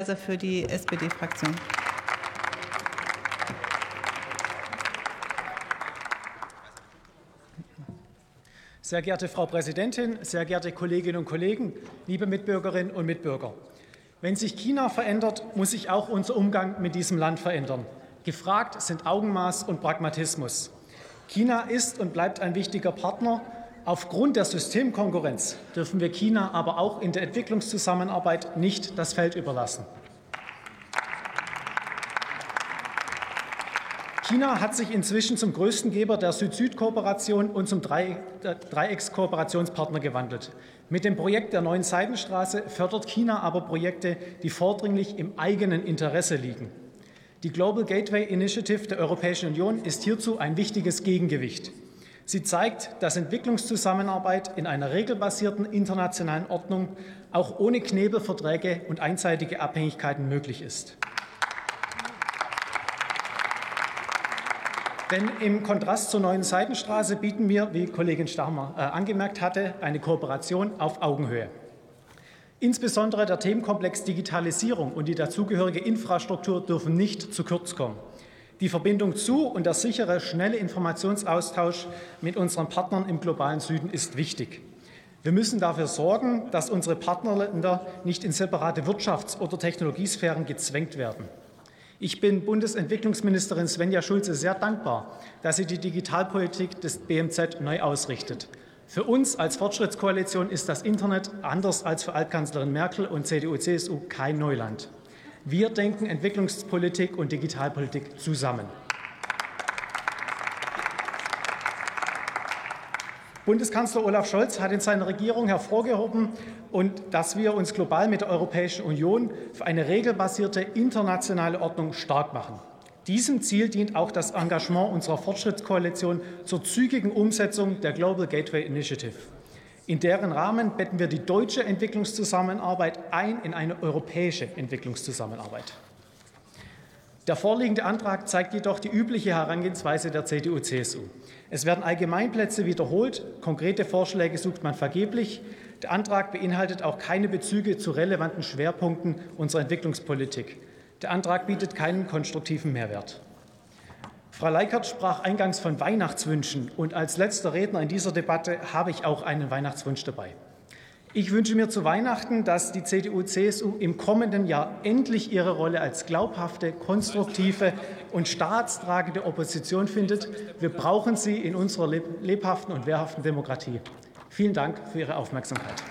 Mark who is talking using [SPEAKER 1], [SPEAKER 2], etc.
[SPEAKER 1] Also für die SPD-Fraktion.
[SPEAKER 2] Sehr geehrte Frau Präsidentin, sehr geehrte Kolleginnen und Kollegen, liebe Mitbürgerinnen und Mitbürger. Wenn sich China verändert, muss sich auch unser Umgang mit diesem Land verändern. Gefragt sind Augenmaß und Pragmatismus. China ist und bleibt ein wichtiger Partner. Aufgrund der Systemkonkurrenz dürfen wir China aber auch in der Entwicklungszusammenarbeit nicht das Feld überlassen. China hat sich inzwischen zum größten Geber der Süd-Süd-Kooperation und zum Dreieckskooperationspartner gewandelt. Mit dem Projekt der neuen Seidenstraße fördert China aber Projekte, die vordringlich im eigenen Interesse liegen. Die Global Gateway Initiative der Europäischen Union ist hierzu ein wichtiges Gegengewicht. Sie zeigt, dass Entwicklungszusammenarbeit in einer regelbasierten internationalen Ordnung auch ohne Knebelverträge und einseitige Abhängigkeiten möglich ist. Denn im Kontrast zur neuen Seitenstraße bieten wir, wie Kollegin Stachmer äh, angemerkt hatte, eine Kooperation auf Augenhöhe. Insbesondere der Themenkomplex Digitalisierung und die dazugehörige Infrastruktur dürfen nicht zu kurz kommen. Die Verbindung zu und der sichere, schnelle Informationsaustausch mit unseren Partnern im globalen Süden ist wichtig. Wir müssen dafür sorgen, dass unsere Partnerländer nicht in separate Wirtschafts- oder Technologiesphären gezwängt werden. Ich bin Bundesentwicklungsministerin Svenja Schulze sehr dankbar, dass sie die Digitalpolitik des BMZ neu ausrichtet. Für uns als Fortschrittskoalition ist das Internet anders als für Altkanzlerin Merkel und CDU-CSU kein Neuland. Wir denken Entwicklungspolitik und Digitalpolitik zusammen. Bundeskanzler Olaf Scholz hat in seiner Regierung hervorgehoben, und dass wir uns global mit der Europäischen Union für eine regelbasierte internationale Ordnung stark machen. Diesem Ziel dient auch das Engagement unserer Fortschrittskoalition zur zügigen Umsetzung der Global Gateway Initiative. In deren Rahmen betten wir die deutsche Entwicklungszusammenarbeit ein in eine europäische Entwicklungszusammenarbeit. Der vorliegende Antrag zeigt jedoch die übliche Herangehensweise der CDU-CSU. Es werden Allgemeinplätze wiederholt, konkrete Vorschläge sucht man vergeblich. Der Antrag beinhaltet auch keine Bezüge zu relevanten Schwerpunkten unserer Entwicklungspolitik. Der Antrag bietet keinen konstruktiven Mehrwert. Frau Leikert sprach eingangs von Weihnachtswünschen, und als letzter Redner in dieser Debatte habe ich auch einen Weihnachtswunsch dabei. Ich wünsche mir zu Weihnachten, dass die CDU-CSU im kommenden Jahr endlich ihre Rolle als glaubhafte, konstruktive und staatstragende Opposition findet. Wir brauchen sie in unserer lebhaften und wehrhaften Demokratie. Vielen Dank für Ihre Aufmerksamkeit.